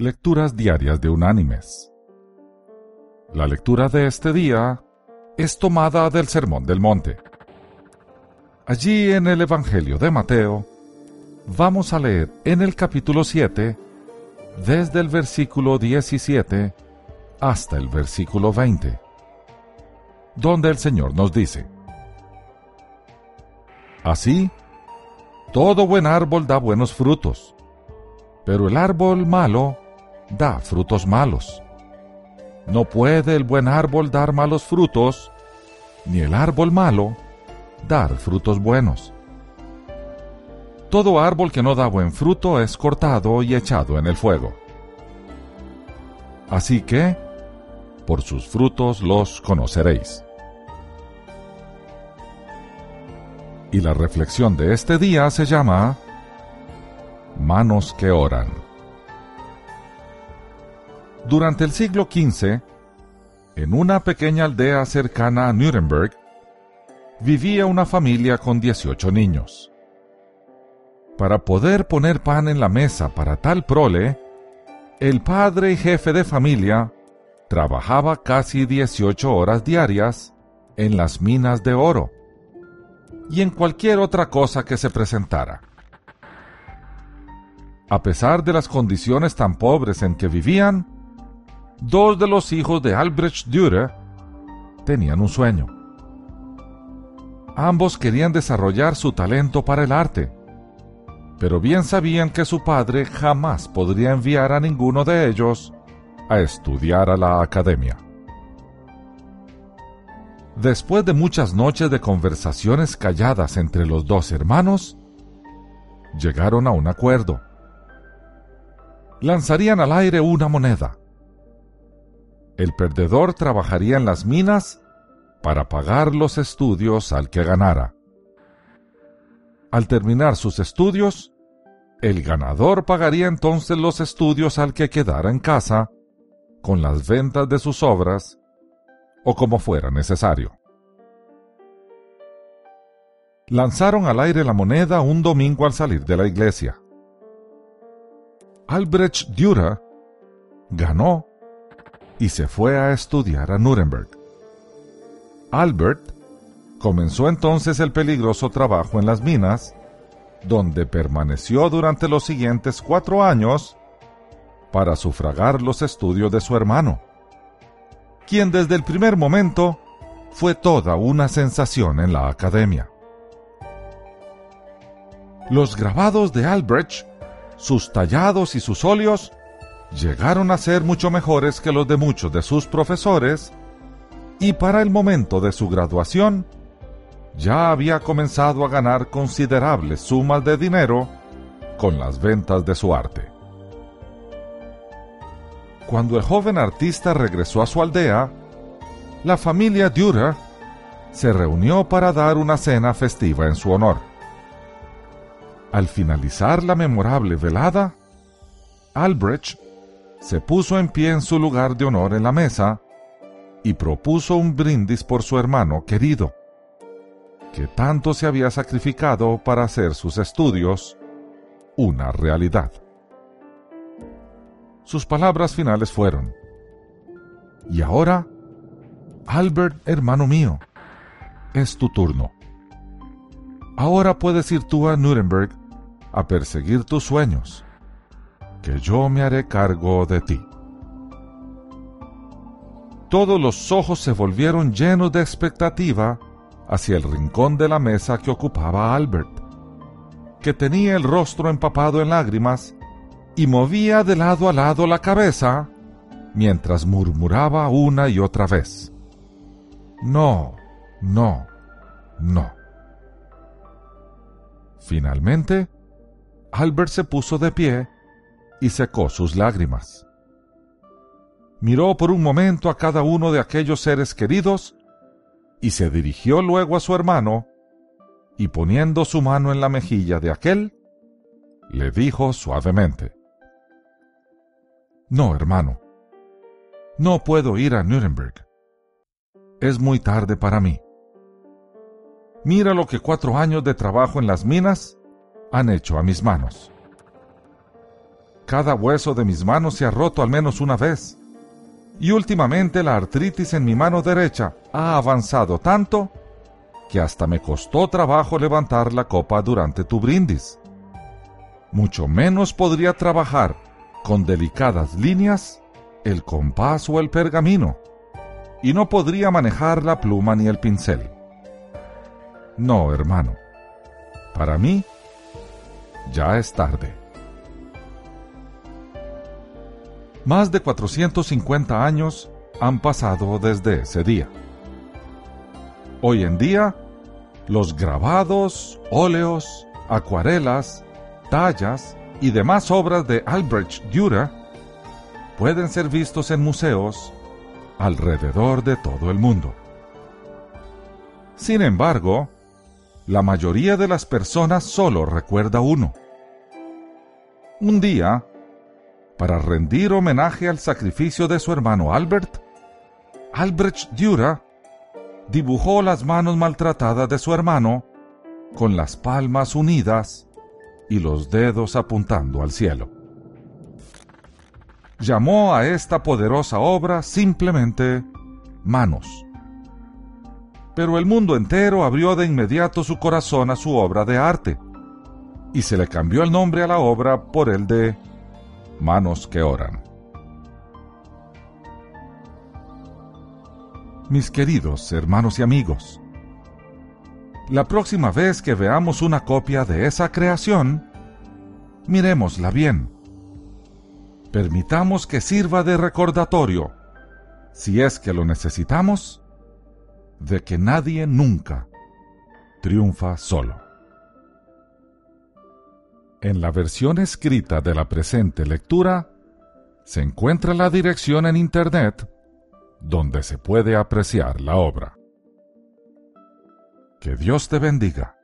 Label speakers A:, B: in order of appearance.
A: Lecturas Diarias de Unánimes. La lectura de este día es tomada del Sermón del Monte. Allí en el Evangelio de Mateo, vamos a leer en el capítulo 7, desde el versículo 17 hasta el versículo 20, donde el Señor nos dice, Así, todo buen árbol da buenos frutos, pero el árbol malo da frutos malos. No puede el buen árbol dar malos frutos, ni el árbol malo dar frutos buenos. Todo árbol que no da buen fruto es cortado y echado en el fuego. Así que, por sus frutos los conoceréis. Y la reflexión de este día se llama Manos que oran. Durante el siglo XV, en una pequeña aldea cercana a Nuremberg, vivía una familia con 18 niños. Para poder poner pan en la mesa para tal prole, el padre y jefe de familia trabajaba casi 18 horas diarias en las minas de oro y en cualquier otra cosa que se presentara. A pesar de las condiciones tan pobres en que vivían, dos de los hijos de Albrecht Dürer tenían un sueño. Ambos querían desarrollar su talento para el arte, pero bien sabían que su padre jamás podría enviar a ninguno de ellos a estudiar a la academia. Después de muchas noches de conversaciones calladas entre los dos hermanos, llegaron a un acuerdo. Lanzarían al aire una moneda. El perdedor trabajaría en las minas para pagar los estudios al que ganara. Al terminar sus estudios, el ganador pagaría entonces los estudios al que quedara en casa con las ventas de sus obras o como fuera necesario. Lanzaron al aire la moneda un domingo al salir de la iglesia. Albrecht Dürer ganó y se fue a estudiar a Nuremberg. Albert comenzó entonces el peligroso trabajo en las minas, donde permaneció durante los siguientes cuatro años para sufragar los estudios de su hermano quien desde el primer momento fue toda una sensación en la academia. Los grabados de Albrecht, sus tallados y sus óleos, llegaron a ser mucho mejores que los de muchos de sus profesores, y para el momento de su graduación, ya había comenzado a ganar considerables sumas de dinero con las ventas de su arte. Cuando el joven artista regresó a su aldea, la familia Dürer se reunió para dar una cena festiva en su honor. Al finalizar la memorable velada, Albrecht se puso en pie en su lugar de honor en la mesa y propuso un brindis por su hermano querido, que tanto se había sacrificado para hacer sus estudios una realidad. Sus palabras finales fueron, Y ahora, Albert, hermano mío, es tu turno. Ahora puedes ir tú a Nuremberg a perseguir tus sueños, que yo me haré cargo de ti. Todos los ojos se volvieron llenos de expectativa hacia el rincón de la mesa que ocupaba Albert, que tenía el rostro empapado en lágrimas y movía de lado a lado la cabeza mientras murmuraba una y otra vez. No, no, no. Finalmente, Albert se puso de pie y secó sus lágrimas. Miró por un momento a cada uno de aquellos seres queridos y se dirigió luego a su hermano y poniendo su mano en la mejilla de aquel, le dijo suavemente, no, hermano. No puedo ir a Nuremberg. Es muy tarde para mí. Mira lo que cuatro años de trabajo en las minas han hecho a mis manos. Cada hueso de mis manos se ha roto al menos una vez. Y últimamente la artritis en mi mano derecha ha avanzado tanto que hasta me costó trabajo levantar la copa durante tu brindis. Mucho menos podría trabajar con delicadas líneas el compás o el pergamino, y no podría manejar la pluma ni el pincel. No, hermano, para mí ya es tarde. Más de 450 años han pasado desde ese día. Hoy en día, los grabados, óleos, acuarelas, tallas y demás obras de Albrecht Dürer pueden ser vistos en museos alrededor de todo el mundo. Sin embargo, la mayoría de las personas solo recuerda uno. Un día, para rendir homenaje al sacrificio de su hermano Albert, Albrecht Dürer dibujó las manos maltratadas de su hermano con las palmas unidas y los dedos apuntando al cielo. Llamó a esta poderosa obra simplemente manos. Pero el mundo entero abrió de inmediato su corazón a su obra de arte, y se le cambió el nombre a la obra por el de Manos que Oran. Mis queridos hermanos y amigos, la próxima vez que veamos una copia de esa creación, miremosla bien. Permitamos que sirva de recordatorio, si es que lo necesitamos, de que nadie nunca triunfa solo. En la versión escrita de la presente lectura se encuentra la dirección en Internet donde se puede apreciar la obra. Que Dios te bendiga.